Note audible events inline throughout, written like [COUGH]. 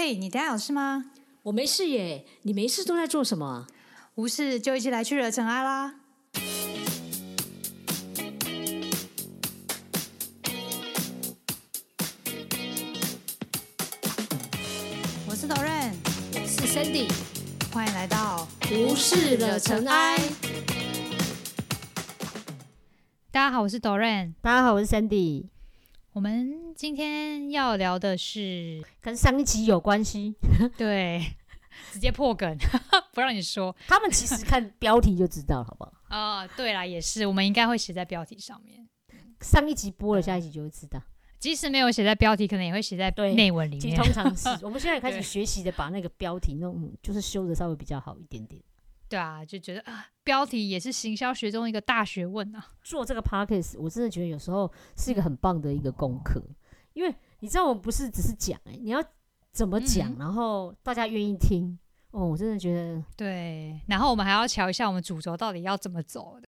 嘿，你等下有事吗？我没事耶，你没事都在做什么啊？无事就一起来去惹尘埃啦！我是 Doren，我是 Sandy，欢迎来到无事惹尘埃。大家好，我是 Doren。大家好，我是 Sandy，我们今天要聊的是，跟上一集有关系。[LAUGHS] 对，直接破梗，[LAUGHS] 不让你说。他们其实看标题就知道，好不好？哦，对啦，也是，我们应该会写在标题上面。上一集播了，下一集就会知道。即使没有写在标题，可能也会写在对内文里面。其实通常是 [LAUGHS] 我们现在开始学习的，把那个标题弄，就是修的稍微比较好一点点。对啊，就觉得啊，标题也是行销学中一个大学问啊。做这个 podcast，我真的觉得有时候是一个很棒的一个功课，因为你知道，我们不是只是讲，哎，你要怎么讲，嗯然后大家愿意听。哦，我真的觉得对，然后我们还要瞧一下我们主轴到底要怎么走的。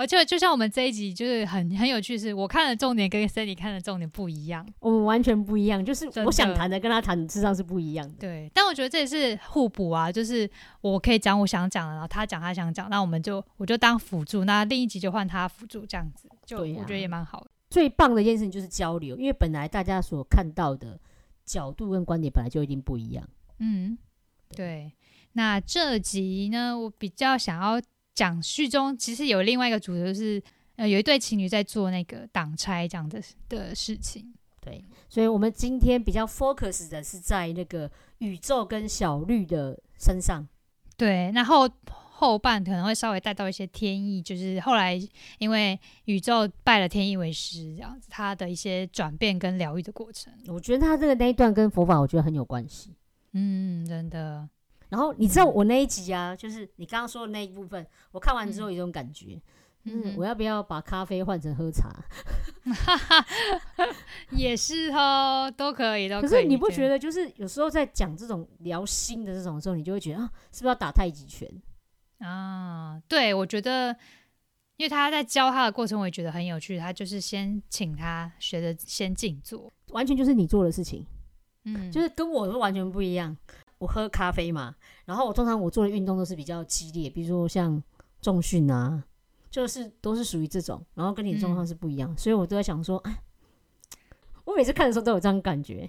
而且就像我们这一集，就是很很有趣是，我看的重点跟 Sandy 看的重点不一样。我们完全不一样，就是我想谈的跟他谈的事实上是不一样的。对，但我觉得这也是互补啊，就是我可以讲我想讲的，然后他讲他想讲，那我们就我就当辅助，那另一集就换他辅助，这样子，就我觉得也蛮好的。最棒的一件事情就是交流，因为本来大家所看到的角度跟观点本来就一定不一样。嗯，对。那这集呢，我比较想要讲序中，其实有另外一个主角，就是呃，有一对情侣在做那个挡拆这样的的事情。对，所以我们今天比较 focus 的是在那个宇宙跟小绿的身上。对，然后后半可能会稍微带到一些天意，就是后来因为宇宙拜了天意为师，这样子，他的一些转变跟疗愈的过程。我觉得他这个那一段跟佛法，我觉得很有关系。嗯，真的，然后你知道我那一集啊，就是你刚刚说的那一部分，我看完之后有一种感觉，嗯，嗯我要不要把咖啡换成喝茶？[LAUGHS] 也是哦，都可以，都可可。是你不觉得？得，就是有时候在讲这种聊心的这种时候，你就会觉得啊，是不是要打太极拳？啊，对，我觉得，因为他在教他的过程，我也觉得很有趣。他就是先请他学着先静坐，完全就是你做的事情。嗯，就是跟我是完全不一样。我喝咖啡嘛，然后我通常我做的运动都是比较激烈，比如说像重训啊，就是都是属于这种，然后跟你的状况是不一样，所以我都在想说，哎，我每次看的时候都有这样感觉。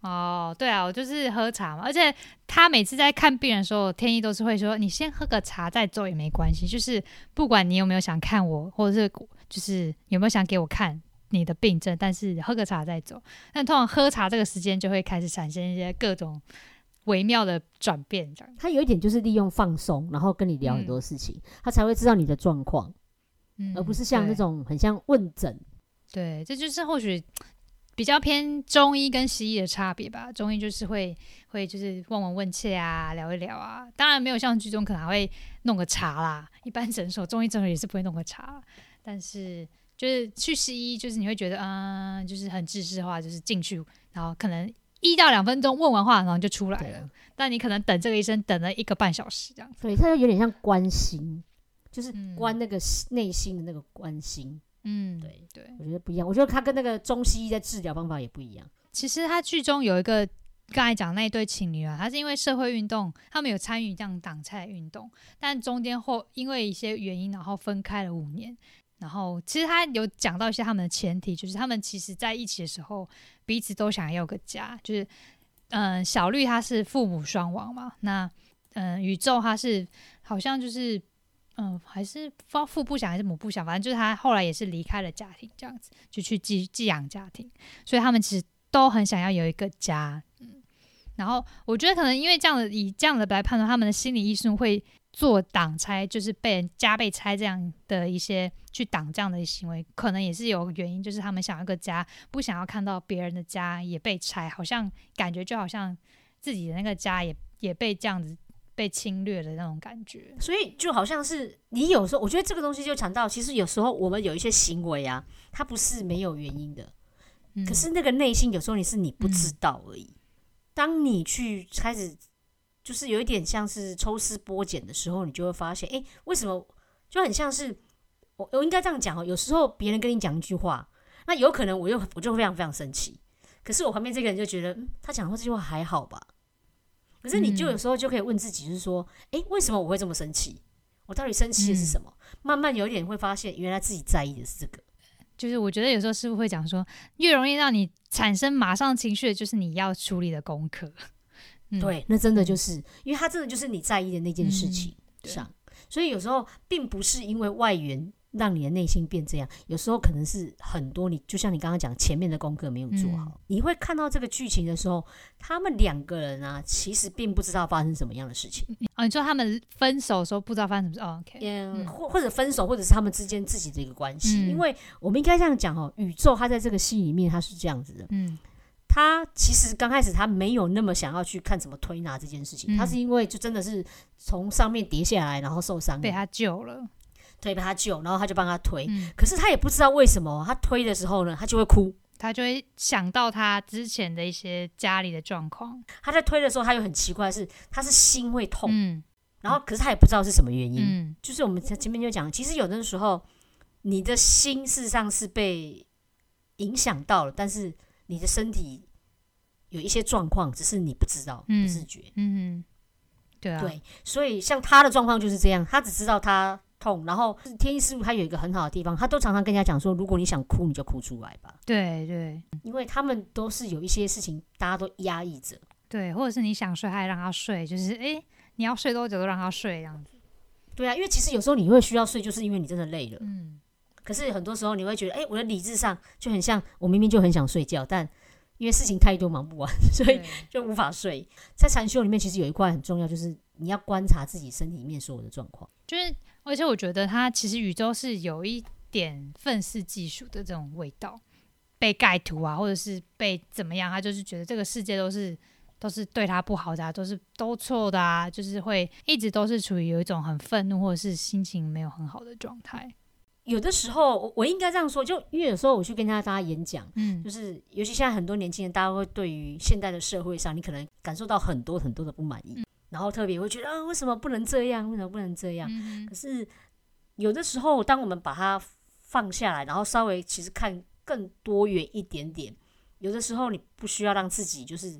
哦，对啊，我就是喝茶嘛，而且他每次在看病人的时候，天意都是会说，你先喝个茶再走也没关系，就是不管你有没有想看我，或者是就是有没有想给我看你的病症，但是喝个茶再走。但通常喝茶这个时间就会开始产生一些各种微妙的转变，这样。他有一点就是利用放松，然后跟你聊很多事情，他才会知道你的状况，嗯而不是像那种很像问诊。对，这就是或许比较偏中医跟西医的差别吧。中医就是会会就是问闻问切啊，聊一聊啊。当然没有像剧中可能还会弄个茶啦，一般诊所中医诊所也是不会弄个茶，但是就是去西医，就是你会觉得嗯，就是很知识化，就是进去，然后可能。一到两分钟问完话，然后就出来了。但你可能等这个医生等了一个半小时这样子。对，他就有点像关心，就是嗯关那个内心的那个关心。嗯，对对。我觉得不一样，我觉得他跟那个中西医的治疗方法也不一样。其实他剧中有一个刚才讲那一对情侣啊，他是因为社会运动，他们有参与这样挡拆运动，但中间后因为一些原因，然后分开了五年。然后其实他有讲到一些他们的前提，就是他们其实在一起的时候，彼此都想要个家。就是嗯、小绿她是父母双亡嘛，那嗯、宇宙他是好像就是嗯、还是不知道父不想还是母不想，反正就是他后来也是离开了家庭，这样子就去寄寄养家庭，所以他们其实都很想要有一个家，嗯，然后我觉得可能因为这样的以这样的来判断，他们的心理医生会做挡拆，就是被人家被拆这样的一些去挡这样的行为，可能也是有原因，就是他们想要个家，不想要看到别人的家也被拆，好像感觉就好像自己的那个家也也被这样子被侵略的那种感觉，所以就好像是你有时候，我觉得这个东西就强到，其实有时候我们有一些行为啊，它不是没有原因的，嗯、可是那个内心有时候你是你不知道而已。当你去开始，就是有一点像是抽丝剥茧的时候，你就会发现，诶，为什么就很像是我我应该这样讲哦，有时候别人跟你讲一句话，那有可能我又我就非常非常生气，可是我旁边这个人就觉得，嗯，他讲的话这句话还好吧，可是你就嗯有时候就可以问自己，就是说，诶，为什么我会这么生气？我到底生气的是什么？慢慢有一点会发现，原来自己在意的是这个。就是我觉得有时候师傅会讲说，越容易让你产生马上情绪的，就是你要处理的功课。嗯，对，那真的就是，因为他真的就是你在意的那件事嗯情对。上，所以有时候并不是因为外援让你的内心变这样，有时候可能是很多你就像你刚刚讲前面的功课没有做好，嗯。你会看到这个剧情的时候，他们两个人啊，其实并不知道发生什么样的事情，哦，你说他们分手的时候不知道发生什么事哦，OK，或或者分手，或者是他们之间自己的一个关系，嗯。因为我们应该这样讲哦，宇宙它在这个戏里面它是这样子的，嗯他其实刚开始他没有那么想要去看怎么推拿这件事情，嗯。他是因为就真的是从上面跌下来，然后受伤，被他救了，对，被他救，然后他就帮他推。嗯，可是他也不知道为什么，他推的时候呢，他就会哭。他就会想到他之前的一些家里的状况，他在推的时候，他又很奇怪的是，他是心会痛，嗯。然后可是他也不知道是什么原因。嗯。就是我们前前面就讲，其实有的时候你的心事实上是被影响到了，但是你的身体有一些状况，只是你不知道、嗯不自觉。嗯，对啊，对，所以像他的状况就是这样，他只知道他痛，然后天意师傅他有一个很好的地方，他都常常跟人家讲说，如果你想哭，你就哭出来吧，对对因为他们都是有一些事情大家都压抑着。对，或者是你想睡，还让他睡，就是诶，你要睡多久都让他睡这样子，对啊，因为其实有时候你会需要睡，就是因为你真的累了。嗯可是很多时候你会觉得，哎、我的理智上就很像我明明就很想睡觉，但因为事情太多忙不完，[LAUGHS] 所以就无法睡。在禅修里面，其实有一块很重要，就是你要观察自己身体里面所有的状况。就是，而且我觉得它其实宇宙是有一点愤世嫉俗的这种味道，被盖图啊，或者是被怎么样，他就是觉得这个世界都是都是对他不好的、啊，都是都错的啊，就是会一直都是处于有一种很愤怒或者是心情没有很好的状态。有的时候，我我应该这样说，就因为有时候我去跟大家大家演讲，嗯就是尤其现在很多年轻人，大家会对于现代的社会上，你可能感受到很多很多的不满意，然后特别会觉得啊，为什么不能这样？为什么不能这样？嗯可是有的时候，当我们把它放下来，然后稍微其实看更多元一点点，有的时候你不需要让自己就是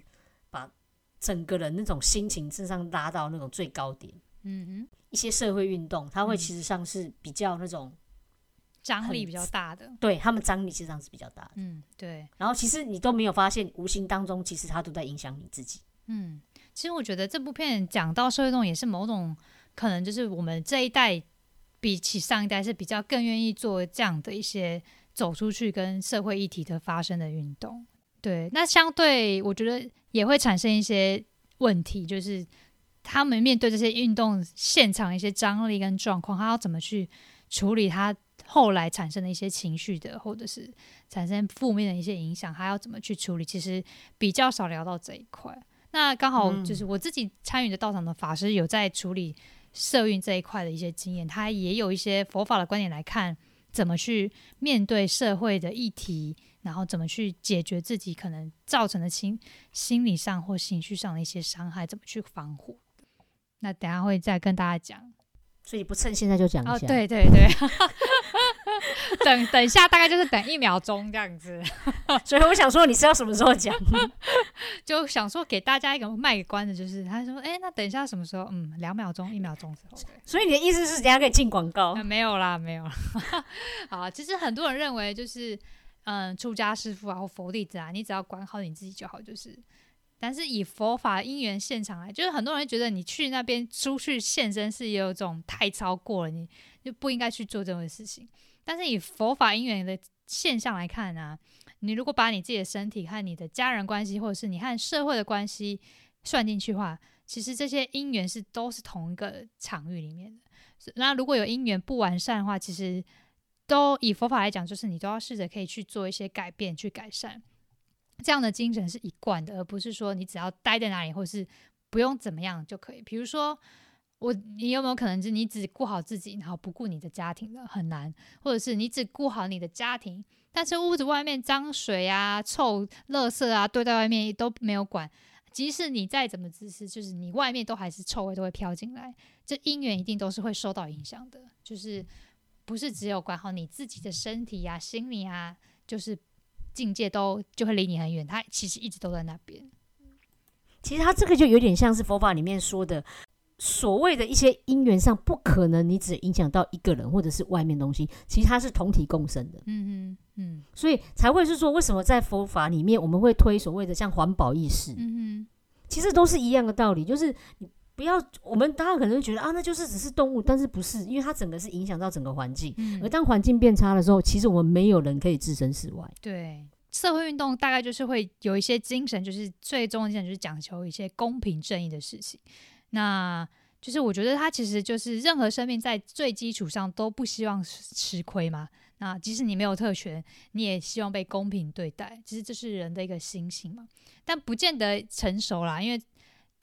把整个人那种心情身上拉到那种最高点。嗯哼，一些社会运动，它会嗯其实上是比较那种，很张力比较大的，对他们张力实际上是比较大的。嗯，对，然后其实你都没有发现，无形当中其实他都在影响你自己。嗯，其实我觉得这部片讲到社会运动，也是某种可能就是我们这一代比起上一代是比较更愿意做这样的一些走出去跟社会议题的发生的运动。对，那相对我觉得也会产生一些问题，就是他们面对这些运动现场一些张力跟状况，他要怎么去处理他后来产生的一些情绪的，或者是产生负面的一些影响，还要怎么去处理？其实比较少聊到这一块。那刚好嗯就是我自己参与的道场的法师有在处理社运这一块的一些经验，他也有一些佛法的观点来看怎么去面对社会的议题，然后怎么去解决自己可能造成的心心理上或情绪上的一些伤害，怎么去防护。那等下会再跟大家讲。所以不趁现在就讲一下。哦，，对对对，[LAUGHS] [LAUGHS] 等等一下，大概就是等一秒钟这样子，[LAUGHS] 所以我想说，你是要什么时候讲？[LAUGHS] 就想说给大家一个卖个关子，就是他说，哎、那等一下什么时候？嗯，两秒钟、一秒钟之后。所以你的意思是，等一下可以进广告啊，？没有啦，没有啦。好，其实很多人认为就是，嗯，出家师傅啊或佛弟子啊，你只要管好你自己就好，就是。但是以佛法因缘现场来，就是很多人觉得你去那边出去现身是有种太超过了，你就不应该去做这种事情。但是以佛法因缘的现象来看啊，你如果把你自己的身体和你的家人关系，或者是你和社会的关系算进去的话，其实这些因缘是都是同一个场域里面的。那如果有因缘不完善的话，其实都以佛法来讲，就是你都要试着可以去做一些改变，去改善。这样的精神是一贯的，而不是说你只要待在那里，或是不用怎么样就可以。比如说，我你有没有可能是你只顾好自己，然后不顾你的家庭的，很难；或者是你只顾好你的家庭，但是屋子外面脏水啊、臭垃圾啊堆在外面都没有管。即使你再怎么自私，就是你外面都还是臭味都会飘进来，这姻缘一定都是会受到影响的。就是不是只有管好你自己的身体呀、心理啊，就是境界都就会离你很远，它其实一直都在那边。其实它这个就有点像是佛法里面说的，所谓的一些因缘上不可能你只影响到一个人或者是外面东西，其实它是同体共生的。嗯嗯嗯所以才会是说，为什么在佛法里面我们会推所谓的像环保意识，嗯其实都是一样的道理，就是你不要，我们大家可能觉得啊，那就是只是动物，但是不是，因为它整个是影响到整个环境，嗯而当环境变差的时候，其实我们没有人可以置身事外。对，社会运动大概就是会有一些精神，就是最终的精神就是讲求一些公平正义的事情。那就是我觉得他其实就是任何生命在最基础上都不希望吃亏嘛。那即使你没有特权，你也希望被公平对待。其实这是人的一个心性嘛，但不见得成熟啦，因为。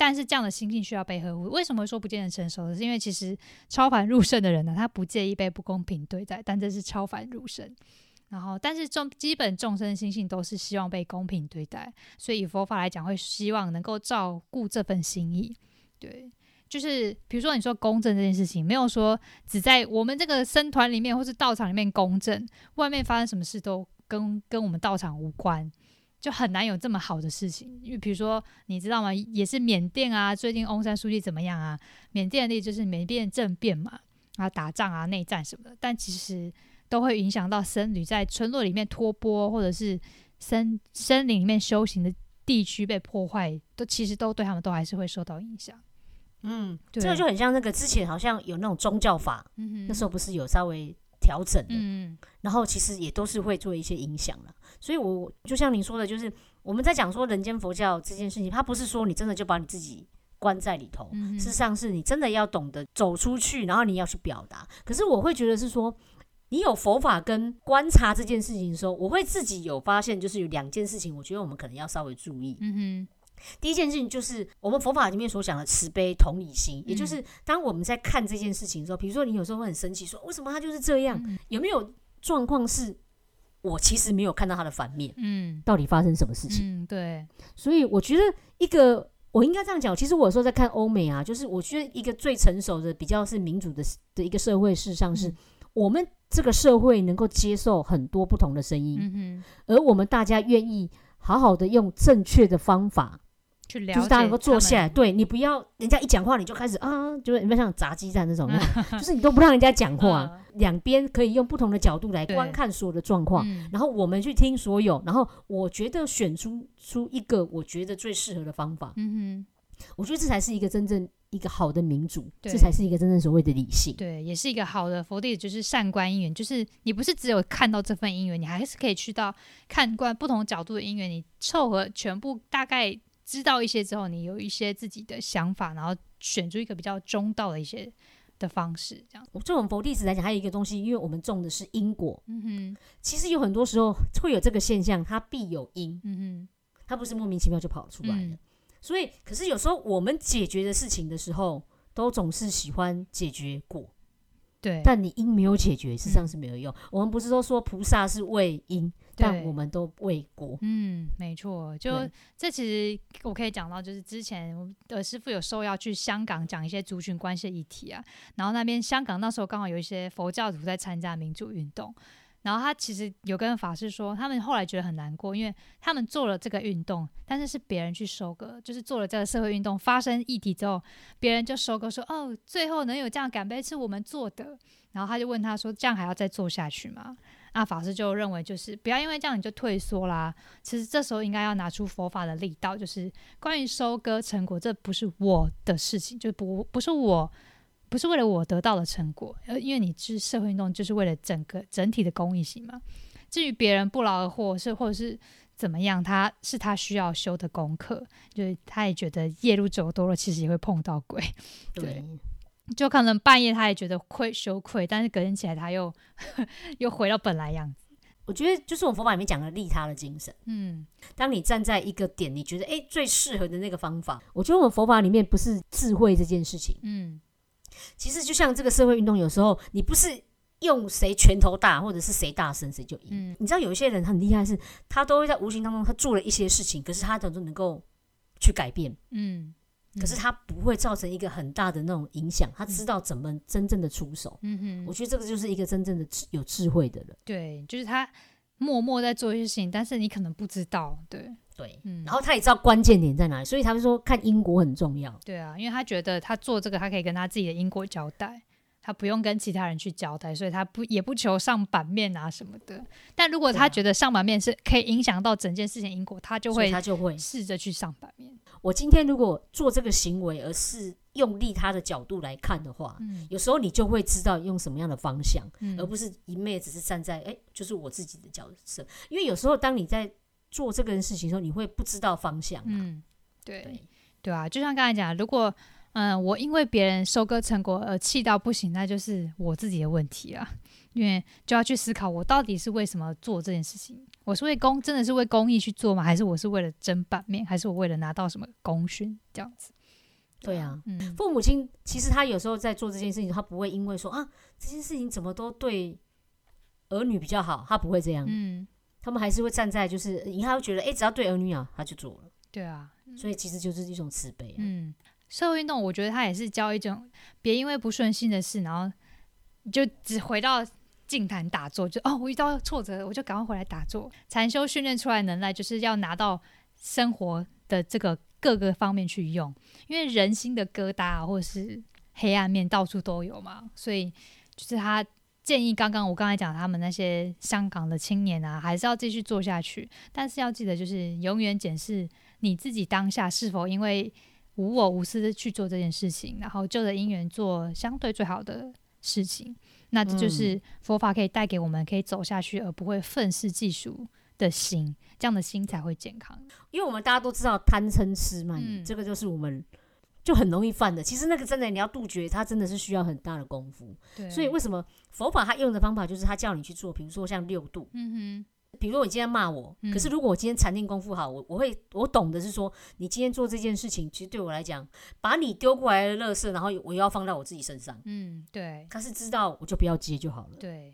但是这样的心性需要被呵护。为什么说不见得成熟？是因为其实超凡入圣的人呢，他不介意被不公平对待，但这是超凡入圣。然后，但是众基本众生心性都是希望被公平对待，所以以佛法来讲，会希望能够照顾这份心意。对，就是比如说你说公正这件事情，没有说只在我们这个僧团里面或是道场里面公正，外面发生什么事都跟跟我们道场无关，就很难有这么好的事情。因为比如说你知道吗？也是缅甸啊，最近翁山书记怎么样啊？缅甸的例就是缅甸政变嘛，啊打仗啊内战什么的，但其实。都会影响到僧侣在村落里面托钵，或者是森森林里面修行的地区被破坏，都其实都对他们都还是会受到影响。嗯，这个就很像那个之前好像有那种宗教法，嗯那时候不是有稍微调整的，嗯然后其实也都是会做一些影响了。所以我就像您说的，就是我们在讲说人间佛教这件事情，它不是说你真的就把你自己关在里头，嗯事实上是你真的要懂得走出去，然后你要去表达。可是我会觉得是说。你有佛法跟观察这件事情的时候，我会自己有发现，就是有两件事情，我觉得我们可能要稍微注意。嗯哼第一件事情就是我们佛法里面所讲的慈悲同理心，也就是当我们在看这件事情的时候，比如说你有时候会很生气，说为什么他就是这样？嗯有没有状况是我其实没有看到他的反面？嗯到底发生什么事情？嗯，对，所以我觉得一个我应该这样讲，其实我有时候在看欧美啊，就是我觉得一个最成熟的、比较是民主的的一个社会，事实上是嗯我们这个社会能够接受很多不同的声音，嗯哼，而我们大家愿意好好的用正确的方法。去了解就是大家能够坐下来，对你不要人家一讲话你就开始啊，就是有没有像炸鸡蛋那种，[LAUGHS] 就是你都不让人家讲话，两边可以用不同的角度来观看所有的状况，嗯然后我们去听所有，然后我觉得选出出一个我觉得最适合的方法，嗯哼我觉得这才是一个真正一个好的民主，这才是一个真正所谓的理性，。对，也是一个好的佛弟子，就是善观因缘，就是你不是只有看到这份因缘，你还是可以去到看惯不同角度的因缘，你凑合全部大概知道一些之后，你有一些自己的想法，然后选出一个比较中道的一些的方式，这样。我这种佛弟子来讲，还有一个东西，因为我们种的是因果，嗯哼，其实有很多时候会有这个现象，它必有因，嗯哼它不是莫名其妙就跑出来的。嗯所以，可是有时候我们解决的事情的时候，都总是喜欢解决果，哼，对，但你因没有解决，事实上是没有用。我们不是都说菩萨是为因，但我们都为果。嗯，没错，就对。这其实我可以讲到，就是之前我的师傅有受邀去香港讲一些族群关系的议题啊，然后那边香港那时候刚好有一些佛教徒在参加民主运动，然后他其实有跟法师说，他们后来觉得很难过，因为他们做了这个运动，但是是别人去收割，就是做了这个社会运动发生议题之后，别人就收割说，哦，最后能有这样感杯是我们做的，然后他就问他说，这样还要再做下去吗？那法师就认为，就是不要因为这样你就退缩啦。其实这时候应该要拿出佛法的力道，就是关于收割成果，这不是我的事情，就不不是我，不是为了我得到的成果，呃，因为你是社会运动，就是为了整个整体的公益性嘛。至于别人不劳而获是或者是怎么样，他是他需要修的功课，就是他也觉得夜路走多了，其实也会碰到鬼。[LAUGHS] 对就可能半夜他也觉得愧羞愧，但是隔天起来他又 [LAUGHS] 又回到本来样子。我觉得就是我们佛法里面讲的利他的精神。嗯当你站在一个点，你觉得诶最适合的那个方法，我觉得我们佛法里面不是智慧这件事情，嗯其实就像这个社会运动，有时候你不是用谁拳头大，或者是谁大声谁就赢。嗯你知道有一些人很厉害是，他都会在无形当中他做了一些事情，可是他都能够去改变，嗯，可是他不会造成一个很大的那种影响，他知道怎么真正的出手。嗯哼，我觉得这个就是一个真正的智有智慧的人。对，就是他默默在做一些事情，但是你可能不知道。对，对，嗯，然后他也知道关键点在哪里，所以他们说看因果很重要。对啊，因为他觉得他做这个，他可以跟他自己的因果交代，他不用跟其他人去交代，所以他不也不求上版面啊什么的。但如果他觉得上版面是可以影响到整件事情因果，他就会他就会，试着去上版面。我今天如果做这个行为，而是用利他的角度来看的话，嗯有时候你就会知道用什么样的方向，嗯而不是一昧只是站在哎、就是我自己的角色。因为有时候当你在做这个事情的时候，你会不知道方向、啊。嗯，对对对啊，就像刚才讲，如果嗯我因为别人收割成果而气到不行，那就是我自己的问题啊。因为就要去思考，我到底是为什么做这件事情？我是为公，真的是为公益去做吗？还是我是为了争版面？还是我为了拿到什么功勋这样子？对啊，嗯父母亲其实他有时候在做这件事情，他不会因为说啊这件事情怎么都对儿女比较好，他不会这样，嗯，他们还是会站在就是，因为他会觉得哎、只要对儿女好，他就做了，对啊，所以其实就是一种慈悲、啊。嗯，社会运动，我觉得它也是教一种别因为不顺心的事，然后就只回到静坛打坐，就哦，我遇到挫折，我就赶快回来打坐。禅修训练出来能耐，就是要拿到生活的这个各个方面去用，因为人心的疙瘩啊，或者是黑暗面到处都有嘛，所以就是他。建议刚刚我刚才讲他们那些香港的青年啊，还是要继续做下去，但是要记得就是永远检视你自己当下是否因为无我无私的去做这件事情，然后就着因缘做相对最好的事情。那这就是佛法可以带给我们可以走下去而不会愤世嫉俗的心，这样的心才会健康。因为我们大家都知道贪嗔痴嘛，嗯这个就是我们就很容易犯的。其实那个真的你要杜绝，它真的是需要很大的功夫。对所以为什么佛法他用的方法就是他叫你去做，比如说像六度，嗯哼比如说你今天骂我，嗯可是如果我今天禅定功夫好，我我会我懂的是说，你今天做这件事情，其实对我来讲，把你丢过来的垃圾，然后我又要放到我自己身上，，嗯，对他是知道我就不要接就好了。对，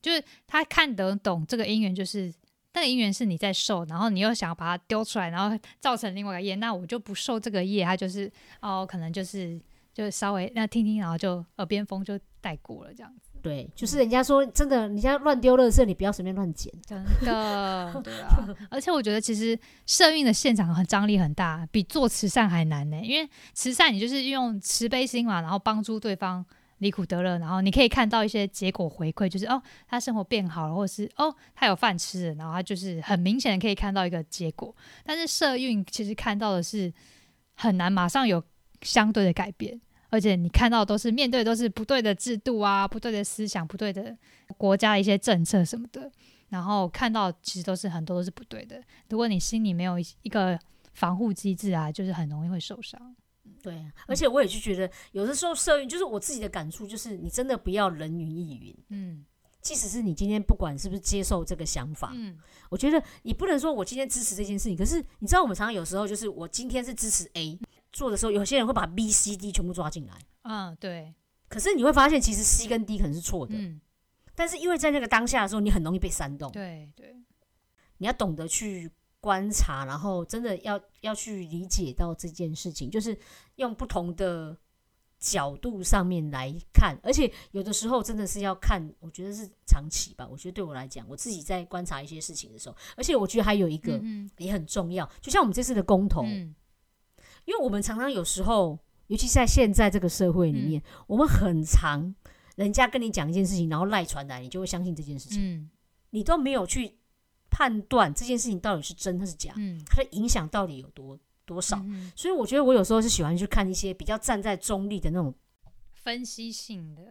就是他看得懂这个因缘，就是那个因缘是你在受，然后你又想要把它丢出来，然后造成另外一个业，那我就不受这个业，他就是哦，可能就是就稍微那听听，然后就耳边风就带过了这样子。对，就是人家说真的，人家乱丢垃圾，你不要随便乱捡。真的，对啊，而且我觉得其实社运的现场很张力很大，比做慈善还难呢。因为慈善你就是用慈悲心嘛，然后帮助对方离苦得乐，然后你可以看到一些结果回馈，就是哦他生活变好了，或者是哦他有饭吃了，然后他就是很明显的可以看到一个结果。但是社运其实看到的是很难马上有相对的改变。而且你看到都是面对都是不对的制度啊，不对的思想，不对的国家的一些政策什么的，然后看到其实都是很多都是不对的。如果你心里没有一个防护机制啊，就是很容易会受伤。对啊，而且我也就觉得，有的时候社运就是我自己的感触，就是你真的不要人云亦云。嗯。即使是你今天不管是不是接受这个想法，嗯。我觉得你不能说我今天支持这件事情，可是你知道我们常常有时候就是我今天是支持 A 做的时候，有些人会把 B、C、D 全部抓进来，嗯，对，可是你会发现其实 C 跟 D 可能是错的，嗯。但是因为在那个当下的时候，你很容易被煽动，对对，你要懂得去观察，然后真的要要去理解到这件事情，就是用不同的角度上面来看，而且有的时候真的是要看，我觉得是长期吧。我觉得对我来讲，我自己在观察一些事情的时候，而且我觉得还有一个嗯也很重要，就像我们这次的公投，嗯。因为我们常常有时候，尤其在现在这个社会里面，我们很常人家跟你讲一件事情，然后赖传来，你就会相信这件事情，嗯。你都没有去判断这件事情到底是真还是假，嗯，它的影响到底有多多少。嗯所以我觉得我有时候是喜欢去看一些比较站在中立的那种分析性的，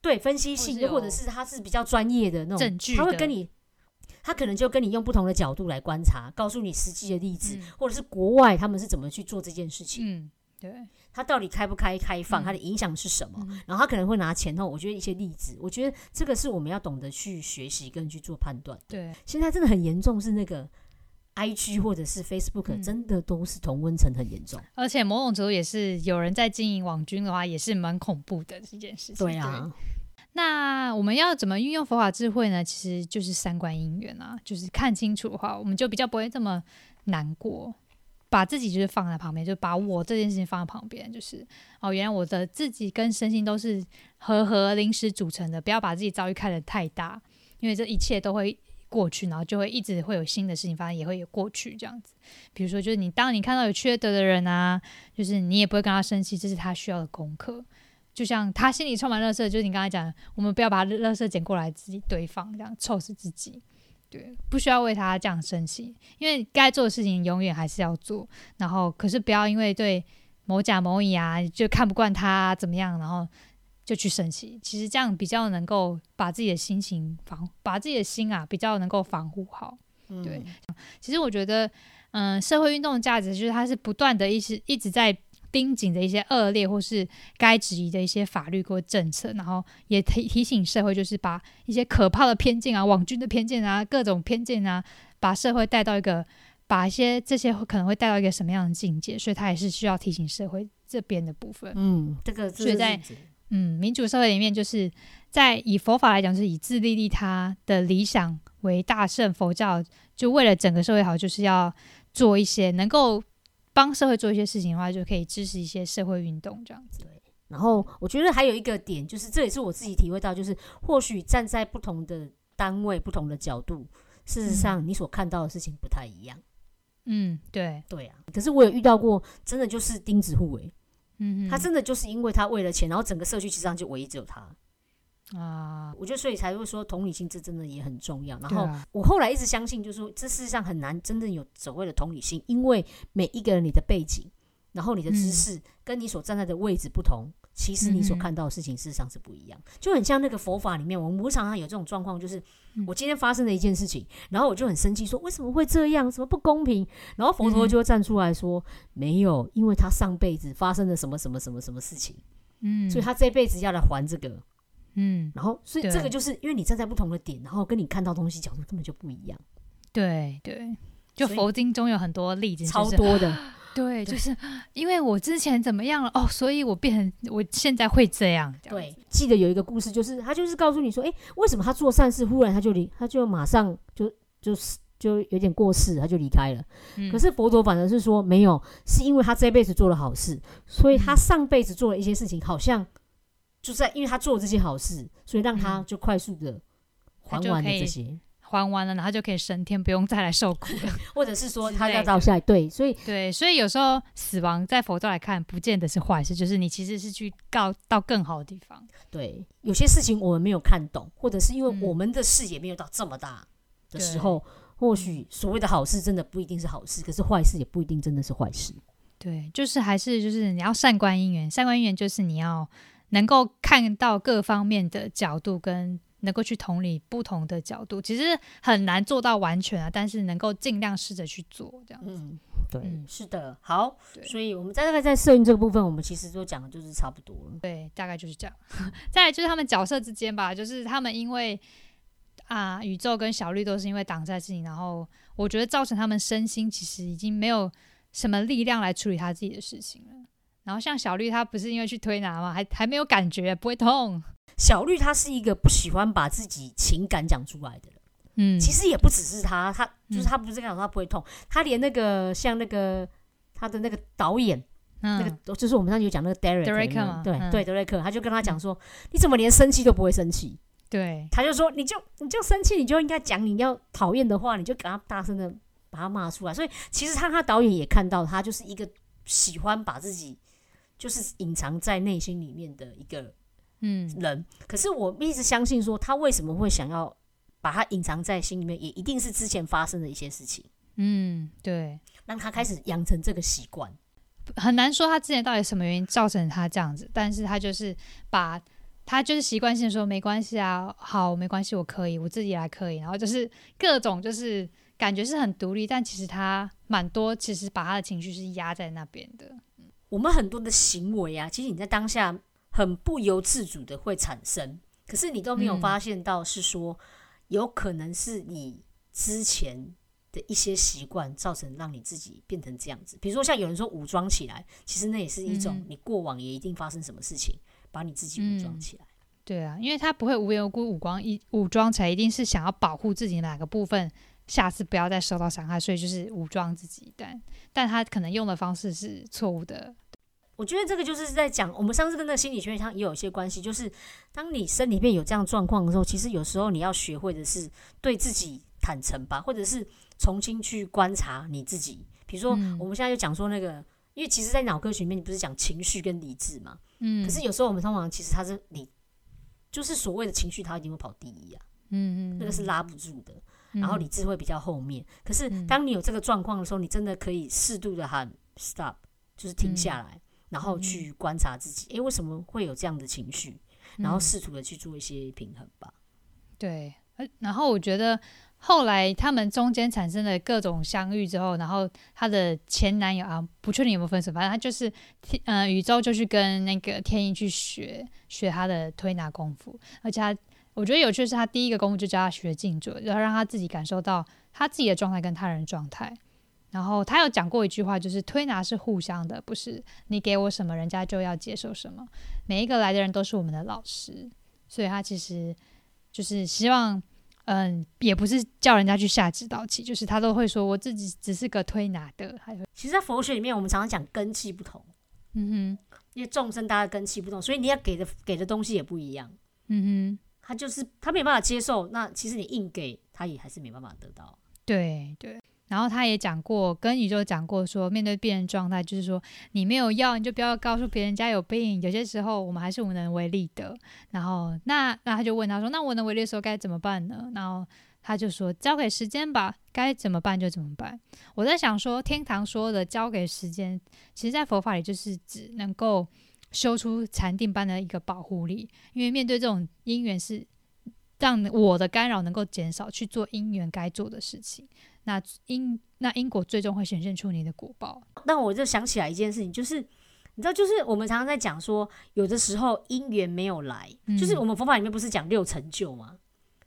对分析性，又或者是他是比较专业的那种证据他会跟你。他可能就跟你用不同的角度来观察，告诉你实际的例子，嗯或者是国外他们是怎么去做这件事情。嗯对，他到底开不开开放，嗯它的影响是什么？嗯然后他可能会拿前后，我觉得一些例子，我觉得这个是我们要懂得去学习跟去做判断。对，现在真的很严重，是那个 I G 或者是 Facebook，、嗯真的都是同温层很严重。而且某种程度也是有人在经营网军的话，也是蛮恐怖的这件事情。对啊，那我们要怎么运用佛法智慧呢？其实就是三观因缘啊，就是看清楚的话，我们就比较不会这么难过，把自己就是放在旁边，就把我这件事情放在旁边，就是哦，原来我的自己跟身心都是和合临时组成的，不要把自己遭遇看得太大，因为这一切都会过去，然后就会一直会有新的事情发生，也会有过去这样子。比如说，就是你当你看到有缺德的人啊，就是你也不会跟他生气，这是他需要的功课。就像他心里充满垃圾，就是你刚才讲，我们不要把垃圾捡过来自己堆放，这样臭死自己。对，不需要为他这样生气，因为该做的事情永远还是要做。然后，可是不要因为对某甲某乙啊就看不惯他怎么样，然后就去生气。其实这样比较能够把自己的心情防，把自己的心啊比较能够防护好。对，其实我觉得，嗯，社会运动的价值就是它是不断的一直一直在。盯紧的一些恶劣或是该质疑的一些法律或政策，然后也提提醒社会，就是把一些可怕的偏见啊、网军的偏见啊、各种偏见啊，把社会带到一个，把一些这些可能会带到一个什么样的境界，所以他也是需要提醒社会这边的部分。嗯，这个所以在嗯民主社会里面，就是在以佛法来讲，是以自利利他的理想为大圣佛教，就为了整个社会好，就是要做一些能够。帮社会做一些事情的话，就可以支持一些社会运动这样子。对，然后我觉得还有一个点，就是这也是我自己体会到，就是或许站在不同的单位、不同的角度，事实上你所看到的事情不太一样。嗯，对，对啊。可是我有遇到过，真的就是钉子户诶。嗯他真的就是因为他为了钱，然后整个社区其实上就唯一只有他。啊，我觉得所以才会说同理心这真的也很重要。然后我后来一直相信，就是说这世界上很难真正有所谓的同理心，因为每一个人你的背景，然后你的知识跟你所站在的位置不同，其实你所看到的事情事实上是不一样。就很像那个佛法里面，我们常常有这种状况，就是我今天发生了一件事情，然后我就很生气，说为什么会这样，什么不公平？然后佛陀就会站出来说，没有，因为他上辈子发生了什么什么什么什么事情，嗯，所以他这辈子要来还这个。嗯，然后所以这个就是因为你站在不同的点，然后跟你看到东西角度根本就不一样。对对，就佛经中有很多例子，超多的。[LAUGHS] 对，就是因为我之前怎么样了哦，所以我变成我现在会这样。对，记得有一个故事，就是他就是告诉你说，哎，为什么他做善事，忽然他就离，他就马上就就是就有点过世，他就离开了。可是佛陀反而是说，没有，是因为他这辈子做了好事，所以他上辈子做了一些事情，好像。就在因为他做了这些好事，所以让他就快速的还完了这些，还完了，然后就可以升天，不用再来受苦了。[LAUGHS] 或者是说他要到下对，所以对，所以有时候死亡在佛教来看，不见得是坏事，就是你其实是去告到更好的地方。对，有些事情我们没有看懂，或者是因为我们的视野没有到这么大的时候，或许所谓的好事真的不一定是好事，可是坏事也不一定真的是坏事。对，就是还是就是你要善观因缘，善观因缘就是你要。能够看到各方面的角度，跟能够去同理不同的角度，其实很难做到完全啊。但是能够尽量试着去做，这样子。嗯，对，是的。好，所以我们大概在摄影这个部分，我们其实都讲的就是差不多了。对，大概就是这样。[LAUGHS] 再来就是他们角色之间吧，就是他们因为啊，宇宙跟小绿都是因为挡在自己，然后我觉得造成他们身心其实已经没有什么力量来处理他自己的事情了。然后像小绿，他不是因为去推拿吗？还还没有感觉，不会痛。小绿他是一个不喜欢把自己情感讲出来的人。嗯，其实也不只是他，他就是他不是讲他不会痛，他连那个像那个他的那个导演，那个就是我们上次有讲那个 Derek，对对德瑞克，他就跟他讲说，你怎么连生气都不会生气？对，他就说，你就你就生气，你就应该讲你要讨厌的话，你就给他大声的把他骂出来。所以其实他他导演也看到他就是一个喜欢把自己。就是隐藏在内心里面的一个嗯人，可是我一直相信说，他为什么会想要把他隐藏在心里面，也一定是之前发生的一些事情。嗯，对，让他开始养成这个习惯，很难说他之前到底什么原因造成他这样子，但是他就是把他就是习惯性说没关系啊，好没关系，我可以，我自己来可以，然后就是各种就是感觉是很独立，但其实他蛮多，其实把他的情绪是压在那边的。我们很多的行为啊，其实你在当下很不由自主的会产生，可是你都没有发现到，是说有可能是你之前的一些习惯造成让你自己变成这样子。比如说像有人说武装起来，其实那也是一种你过往也一定发生什么事情，把你自己武装起来。对啊，因为他不会无缘无故武装一武装起来，一定是想要保护自己哪个部分。下次不要再受到伤害，所以就是武装自己，但但他可能用的方式是错误的。我觉得这个就是在讲，我们上次跟那个心理学上也有一些关系，就是当你身里面有这样状况的时候，其实有时候你要学会的是对自己坦诚吧，或者是重新去观察你自己。比如说，嗯我们现在就讲说那个，因为其实，在脑科学里面，你不是讲情绪跟理智嘛？嗯，可是有时候我们通常其实它是你，就是所谓的情绪，它一定会跑第一啊，嗯嗯，那个是拉不住的。嗯，然后理智会比较后面。可是嗯。当你有这个状况的时候，你真的可以适度的喊 stop，就是停下来，然后去观察自己，诶，为什么会有这样的情绪？然后嗯。试图的去做一些平衡吧。对，呃然后我觉得后来他们中间产生了各种相遇之后，然后她的前男友啊，不确定有没有分手，反正他就是天呃宇宙就去跟那个天意去学学他的推拿功夫，而且他我觉得有趣的是，他第一个功夫就教他学静坐，然后让他自己感受到他自己的状态跟他人状态。然后他有讲过一句话，就是推拿是互相的，不是你给我什么，人家就要接受什么。每一个来的人都是我们的老师，所以他其实就是希望，嗯，也不是叫人家去下指导棋，就是他都会说我自己只是个推拿的，还会，其实，在佛学里面，我们常常讲根气不同，嗯哼，因为众生大家根气不同，所以你要给的给的东西也不一样。嗯哼，他就是他没有办法接受，那其实你硬给他也还是没办法得到。对对。然后他也讲过，跟宇宙讲过说，面对病人状态，就是说你没有药，你就不要告诉别人家有病。有些时候我们还是无能为力的。然后那那他就问他说，那无能为力的时候该怎么办呢？然后他就说交给时间吧，该怎么办就怎么办。我在想说，天堂说的交给时间，其实在佛法里就是指能够修出禅定般的一个保护力，因为面对这种因缘是让我的干扰能够减少，去做因缘该做的事情。那因那因果最终会显现出你的果报。那我就想起来一件事情，就是你知道，就是我们常常在讲说，有的时候因缘没有来，嗯就是我们佛法里面不是讲六成就吗？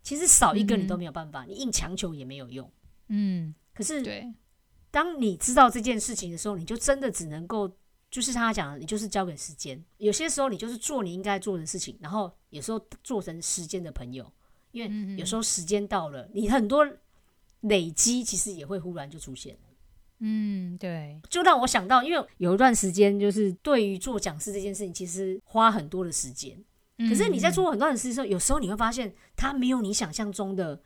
其实少一个你都没有办法，你硬强求也没有用。嗯，可是对，当你知道这件事情的时候，你就真的只能够，就是他讲的，你就是交给时间。有些时候你就是做你应该做的事情，然后有时候做成时间的朋友，因为有时候时间到了，你很多累积其实也会忽然就出现了。嗯，对，就让我想到，因为有一段时间，就是对于做讲师这件事情，其实花很多的时间。可是你在嗯做很多的事情的时候，有时候你会发现，它没有你想象中的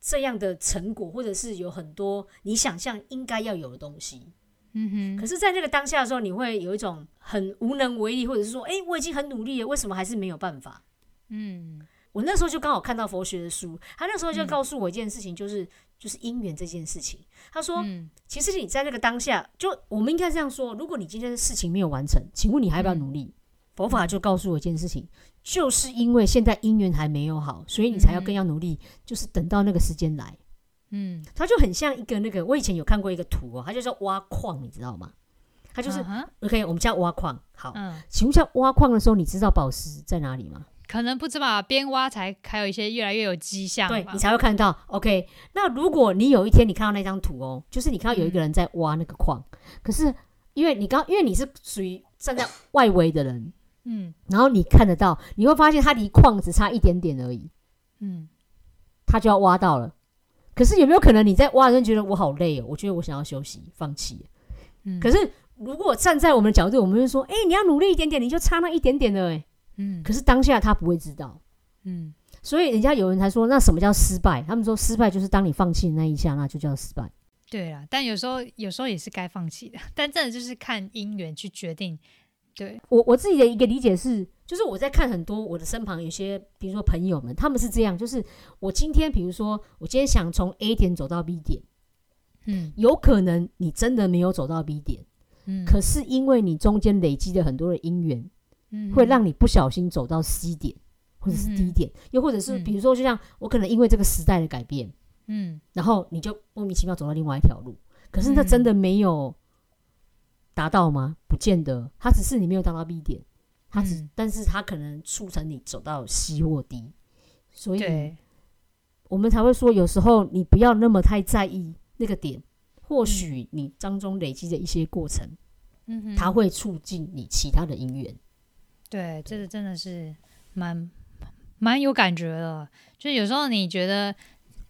这样的成果，或者是有很多你想象应该要有的东西。嗯哼，可是，在那个当下的时候，你会有一种很无能为力，或者是说，诶，我已经很努力了，为什么还是没有办法？嗯我那时候就刚好看到佛学的书，他那时候就告诉我一件事情，就是、就是因缘这件事情。他说，嗯其实你在那个当下，就我们应该这样说：如果你今天的事情没有完成，请问你还要不要努力？佛法就告诉我一件事情，就是因为现在姻缘还没有好，所以你才要更要努力，就是等到那个时间来。嗯，它就很像一个那个，我以前有看过一个图哦，它就叫挖矿，你知道吗？它就是、嗯哼 OK，我们叫挖矿。好，嗯，请问一下，挖矿的时候你知道宝石在哪里吗？可能不知道，边挖才还有一些越来越有迹象，对你才会看到。OK，那如果你有一天你看到那张图哦，就是你看到有一个人在挖那个矿，可是因为你刚因为你是属于站在外围的人，嗯然后你看得到，你会发现它离矿只差一点点而已，嗯他就要挖到了。可是有没有可能你在挖的时候觉得我好累哦？我觉得我想要休息，放弃。嗯，可是如果站在我们的角度，我们就说，哎、你要努力一点点，你就差那一点点了，哎。嗯可是当下他不会知道，嗯所以人家有人才说，那什么叫失败？他们说失败就是当你放弃的那一下，那就叫失败。对啦，但有时候有时候也是该放弃的，但真的就是看因缘去决定。对，我我自己的一个理解是，就是我在看很多我的身旁有些，比如说朋友们，他们是这样，就是我今天，比如说我今天想从 A 点走到 B 点，嗯。有可能你真的没有走到 B 点，嗯，可是因为你中间累积了很多的因缘，嗯会让你不小心走到 C 点或者是 D 点，又或者是嗯。比如说，就像我可能因为这个时代的改变，嗯。然后你就莫名其妙走到另外一条路，可是那真的没有达到吗？不见得，它只是你没有达到 B 点，它只，嗯但是它可能促成你走到 C 或 D，所以对，我们才会说，有时候你不要那么太在意那个点，或许你当中累积的一些过程，嗯哼，它会促进你其他的姻缘。对，这个真的是蛮蛮有感觉的。就是有时候你觉得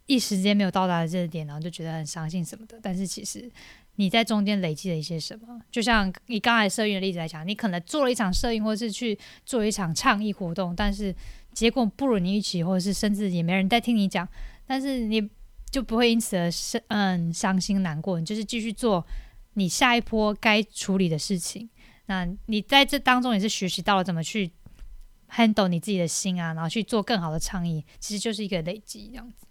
一时间没有到达这个点，然后就觉得很伤心什么的，但是其实你在中间累积了一些什么。就像以刚才社运的例子来讲，你可能做了一场摄影，或是去做一场倡议活动，但是结果不如你预期，或者是甚至也没人在听你讲，但是你就不会因此而伤嗯伤心难过，你就是继续做你下一波该处理的事情。那你在这当中也是学习到了怎么去 handle 你自己的心啊，然后去做更好的倡议，其实就是一个累积这样子。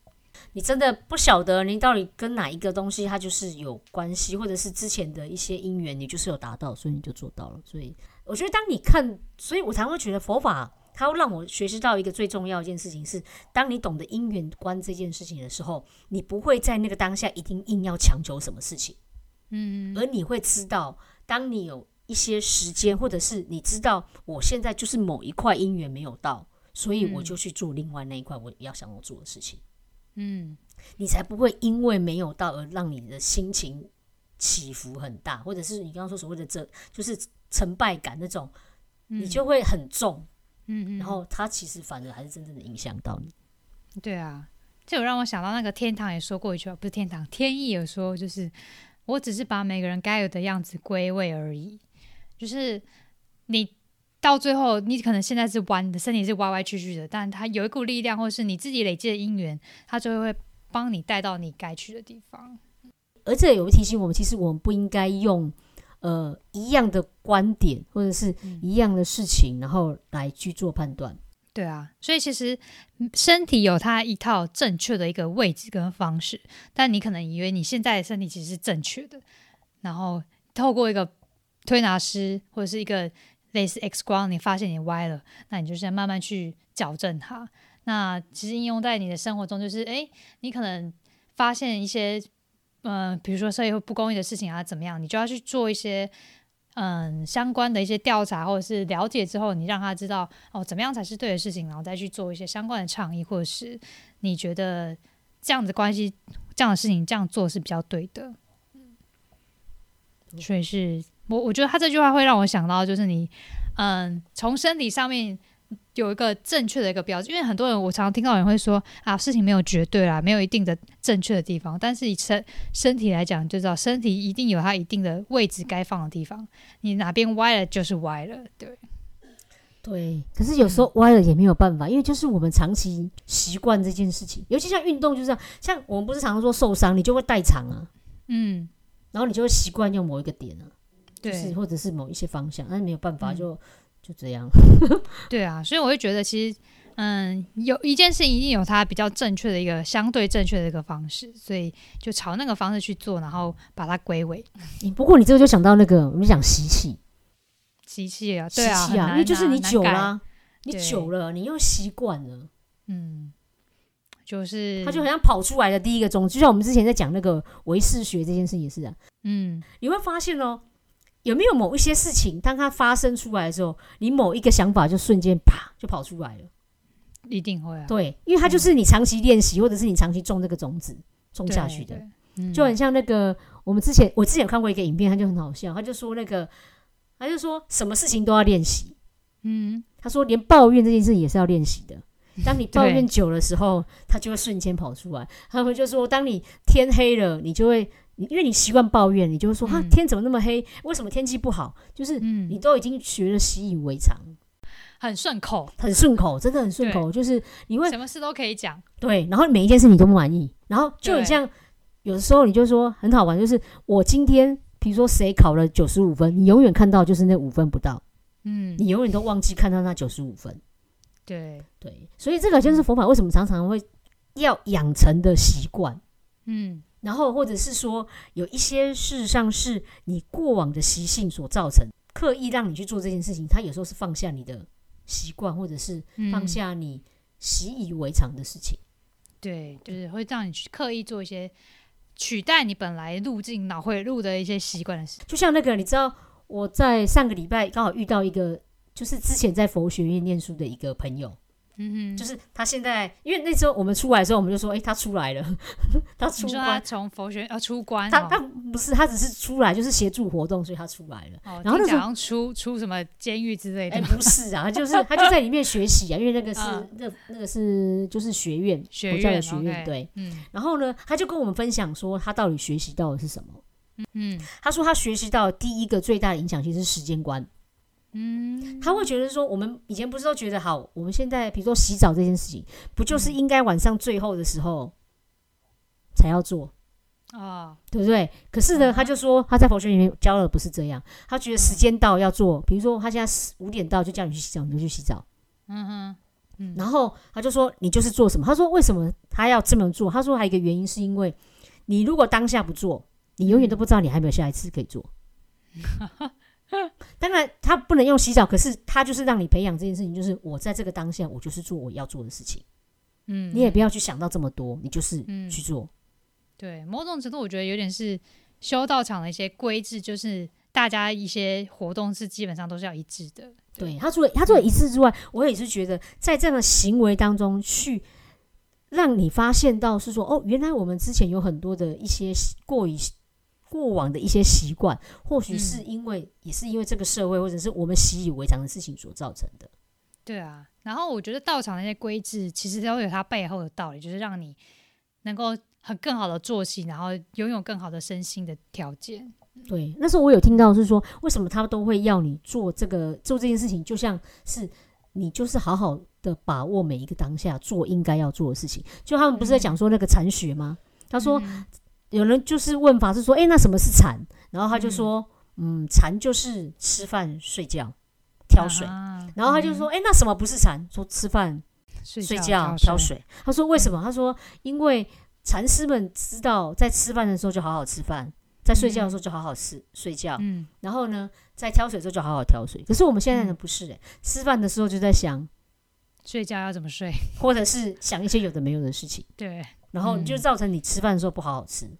你真的不晓得你到底跟哪一个东西它就是有关系，或者是之前的一些因缘，你就是有达到，所以你就做到了。所以我觉得，当你看，所以我才会觉得佛法它会让我学习到一个最重要一件事情是，当你懂得因缘观这件事情的时候，你不会在那个当下一定硬要强求什么事情，嗯，而你会知道，当你有一些时间，或者是你知道我现在就是某一块因缘没有到，所以我就去做另外那一块我要想要做的事情。嗯，你才不会因为没有到而让你的心情起伏很大，或者是你刚刚说所谓的这就是成败感那种，你就会很重，嗯嗯，然后它其实反而还是真正的影响到你。对啊，这有让我想到那个天堂也说过一句话，不是天堂，天意有说，就是我只是把每个人该有的样子归位而已，就是你。到最后，你可能现在是弯的，身体是歪歪曲曲的，但它有一股力量，或是你自己累积的因缘，它就会帮你带到你该去的地方。而这也会提醒我们，其实我们不应该用呃一样的观点或者是一样的事情，然后来去做判断。对啊，所以其实身体有它一套正确的一个位置跟方式，但你可能以为你现在的身体其实是正确的，然后透过一个推拿师或者是一个。类似 X 光，你发现你歪了，那你就是要慢慢去矫正它。那其实应用在你的生活中，就是诶，你可能发现一些，嗯，比如说社会不公义的事情啊，怎么样，你就要去做一些，嗯，相关的一些调查或者是了解之后，你让他知道哦，怎么样才是对的事情，然后再去做一些相关的倡议，或者是你觉得这样子关系这样的事情这样做是比较对的。所以是。我我觉得他这句话会让我想到，就是你，嗯，从身体上面有一个正确的一个标志，因为很多人我常常听到人会说啊，事情没有绝对啦，没有一定的正确的地方，但是以身身体来讲，就知道身体一定有它一定的位置该放的地方，你哪边歪了就是歪了，对，对。可是有时候歪了也没有办法，因为就是我们长期习惯这件事情，尤其像运动，就是这样，像我们不是常常说受伤，你就会代偿啊，嗯，然后你就会习惯用某一个点啊。对，或者是某一些方向，但是没有办法，就就这样。[LAUGHS] 对啊，所以我会觉得，其实，嗯，有一件事情一定有它比较正确的一个相对正确的一个方式，所以就朝那个方式去做，然后把它归位。不过你这个就想到那个，我们讲习气，习气啊，对啊，因为就是你久了，你久了，你又习惯了，嗯，就是它就好像跑出来的第一个种子，就像我们之前在讲那个唯识学这件事也是啊，嗯，你会发现哦。有没有某一些事情，当它发生出来的时候，你某一个想法就瞬间啪就跑出来了？一定会啊。对，因为它就是你长期练习，或者是你长期种这个种子种下去的，就很像那个我们之前我之前有看过一个影片，他就很好笑，他就说那个他就说什么事情都要练习，嗯，他说连抱怨这件事也是要练习的。当你抱怨久的时候，它就会瞬间跑出来。他们就说，当你天黑了，你就会。因为你习惯抱怨，你就会说：“哈，天怎么那么黑？为什么天气不好？”就是你都已经学了习以为常，很顺口，很顺口，真的很顺口。就是你会什么事都可以讲，对。然后每一件事你都不满意，然后就很像有的时候你就说很好玩，就是我今天比如说谁考了九十五分，你永远看到就是那五分不到，嗯，你永远都忘记看到那九十五分。对对，所以这个就是佛法为什么常常会要养成的习惯，嗯。然后，或者是说，有一些事实上是你过往的习性所造成，刻意让你去做这件事情，它有时候是放下你的习惯，或者是放下你习以为常的事情。对，就是会让你去刻意做一些取代你本来路径脑回路的一些习惯的事。就像那个，你知道，我在上个礼拜刚好遇到一个，就是之前在佛学院念书的一个朋友。嗯哼，就是他现在，因为那时候我们出来的时候，我们就说，哎，他出来了，他出关，从佛学啊出关，他他不是，他只是出来，就是协助活动，所以他出来了。然后那时候出出什么监狱之类的？哎，不是啊，就是他就在里面学习啊，因为那个是那那个是就是学院，学院的学院，对，嗯。然后呢，他就跟我们分享说，他到底学习到的是什么？嗯，他说他学习到第一个最大的影响其实是时间观。嗯，他会觉得说，我们以前不是都觉得好，我们现在比如说洗澡这件事情，不就是应该晚上最后的时候才要做，哦，对不对？可是呢，嗯他就说他在佛学里面教的不是这样，他觉得时间到要做，比如说他现在五点到就叫你去洗澡，你就去洗澡。嗯哼，嗯，然后他就说你就是做什么？他说为什么他要这么做？他说还有一个原因是因为你如果当下不做，你永远都不知道你还有没有下一次可以做。[LAUGHS] [LAUGHS] 当然，他不能用洗澡，可是他就是让你培养这件事情，就是我在这个当下，我就是做我要做的事情。嗯，你也不要去想到这么多，你就是嗯去做。对，某种程度我觉得有点是修道场的一些规制，就是大家一些活动是基本上都是要一致的。对他除了他除了一致之外，我也是觉得在这样的行为当中去让你发现到是说，哦，原来我们之前有很多的一些过于过往的一些习惯，或许是嗯因为、也是因为这个社会或者是我们习以为常的事情所造成的。对啊，然后我觉得道场那些规制其实都有它背后的道理，就是让你能够很更好的作息，然后拥有更好的身心的条件。对，那时候我有听到是说，为什么他都会要你做这个做这件事情，就像是你就是好好的把握每一个当下，做应该要做的事情。就他们不是在讲说那个禅学吗？他说、嗯有人就是问法师说，诶，那什么是禅？然后他就说，嗯，禅就是吃饭睡觉挑水。啊然后他就说，诶，那什么不是禅？说吃饭睡睡觉觉挑。水。他说为什么？他说因为禅师们知道，在吃饭的时候就好好吃饭，在睡觉的时候就好好吃睡觉，嗯，然后呢，在挑水的时候就好好挑水。可是我们现在呢，不是诶，吃饭的时候就在想，睡觉要怎么睡？或者是想一些有的没有的事情，对，然后就嗯造成你吃饭的时候不好好吃。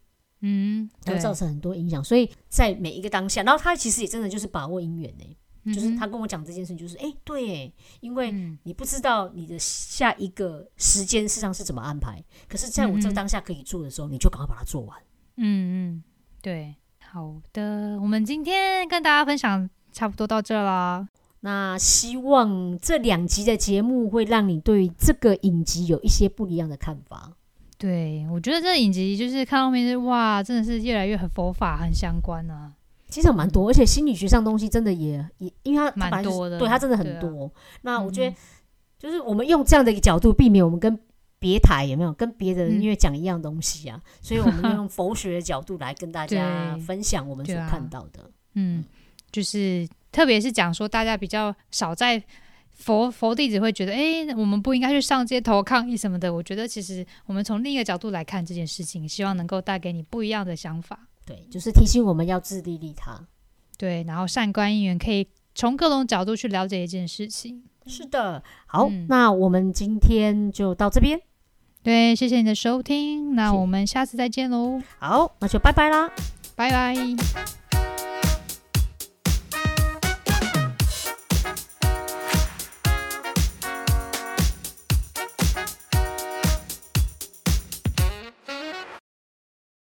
嗯，对然后，造成很多影响，所以在每一个当下，然后他其实也真的就是把握因缘呢、就是他跟我讲这件事，就是哎、诶对耶，因为嗯你不知道你的下一个时间事实上是怎么安排，可是在我这当下可以做的时候，你就赶快把它做完。嗯嗯，对，好的，我们今天跟大家分享差不多到这啦。那希望这两集的节目会让你对这个影集有一些不一样的看法。对，我觉得这影集就是看后面是哇，真的是越来越很佛法很相关啊。其实蛮多，而且心理学上东西真的也也，因为它它蛮多的对它真的很多。那我觉得嗯就是我们用这样的一个角度，避免我们跟别台有没有跟别的嗯因为讲一样东西啊，所以我们就用 [LAUGHS] 佛学的角度来跟大家分享我们所看到的。嗯，就是特别是讲说大家比较少在佛佛弟子会觉得，哎、我们不应该去上街头抗议什么的。我觉得其实我们从另一个角度来看这件事情，希望能够带给你不一样的想法。对，就是提醒我们要自利利他。对，然后善观因缘可以从各种角度去了解一件事情。是的，好，嗯那我们今天就到这边，对，谢谢你的收听，那我们下次再见喽，好，那就拜拜啦。拜拜。